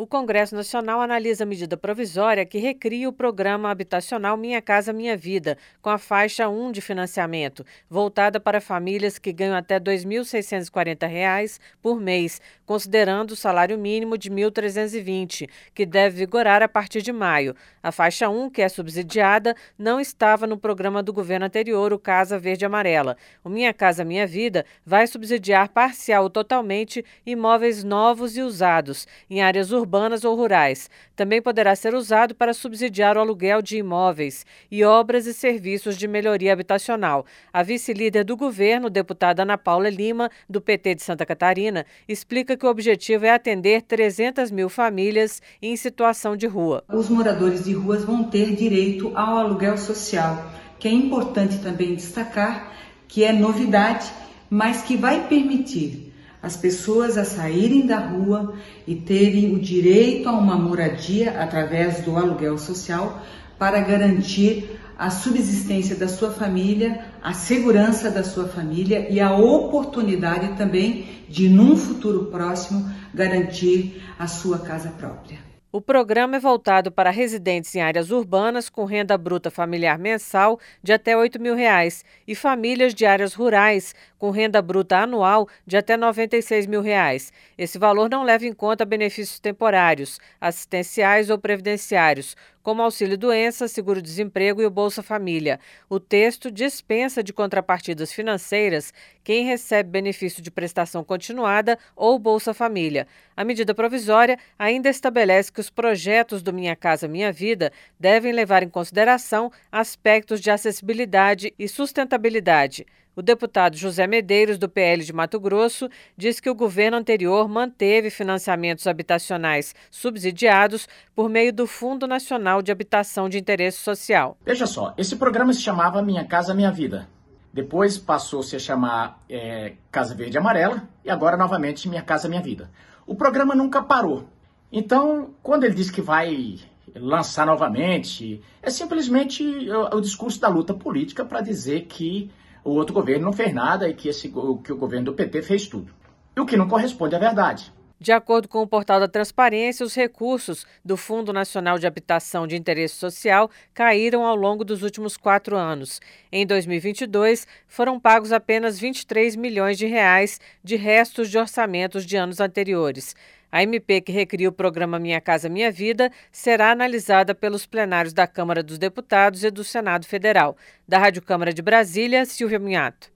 O Congresso Nacional analisa a medida provisória que recria o programa habitacional Minha Casa Minha Vida, com a faixa 1 de financiamento, voltada para famílias que ganham até R$ 2.640 por mês, considerando o salário mínimo de R$ 1.320, que deve vigorar a partir de maio. A faixa 1, que é subsidiada, não estava no programa do governo anterior, o Casa Verde Amarela. O Minha Casa Minha Vida vai subsidiar parcial ou totalmente imóveis novos e usados em áreas urbanas urbanas ou rurais. Também poderá ser usado para subsidiar o aluguel de imóveis e obras e serviços de melhoria habitacional. A vice-líder do governo, deputada Ana Paula Lima, do PT de Santa Catarina, explica que o objetivo é atender 300 mil famílias em situação de rua. Os moradores de ruas vão ter direito ao aluguel social, que é importante também destacar que é novidade, mas que vai permitir as pessoas a saírem da rua e terem o direito a uma moradia através do aluguel social para garantir a subsistência da sua família, a segurança da sua família e a oportunidade também de, num futuro próximo, garantir a sua casa própria. O programa é voltado para residentes em áreas urbanas com renda bruta familiar mensal de até 8 mil reais e famílias de áreas rurais com renda bruta anual de até 96 mil reais. Esse valor não leva em conta benefícios temporários, assistenciais ou previdenciários, como auxílio-doença, seguro-desemprego e o Bolsa Família. O texto dispensa de contrapartidas financeiras quem recebe benefício de prestação continuada ou Bolsa Família. A medida provisória ainda estabelece que os projetos do Minha Casa Minha Vida devem levar em consideração aspectos de acessibilidade e sustentabilidade. O deputado José Medeiros, do PL de Mato Grosso, diz que o governo anterior manteve financiamentos habitacionais subsidiados por meio do Fundo Nacional de Habitação de Interesse Social. Veja só, esse programa se chamava Minha Casa Minha Vida. Depois passou-se a chamar é, Casa Verde e Amarela e agora novamente Minha Casa Minha Vida. O programa nunca parou. Então, quando ele diz que vai lançar novamente, é simplesmente o, o discurso da luta política para dizer que o outro governo não fez nada e que, esse, que o governo do PT fez tudo. E o que não corresponde à verdade. De acordo com o portal da Transparência, os recursos do Fundo Nacional de Habitação de Interesse Social caíram ao longo dos últimos quatro anos. Em 2022, foram pagos apenas 23 milhões de reais de restos de orçamentos de anos anteriores. A MP que recria o programa Minha Casa Minha Vida será analisada pelos plenários da Câmara dos Deputados e do Senado Federal. Da Rádio Câmara de Brasília, Silvia Minhato.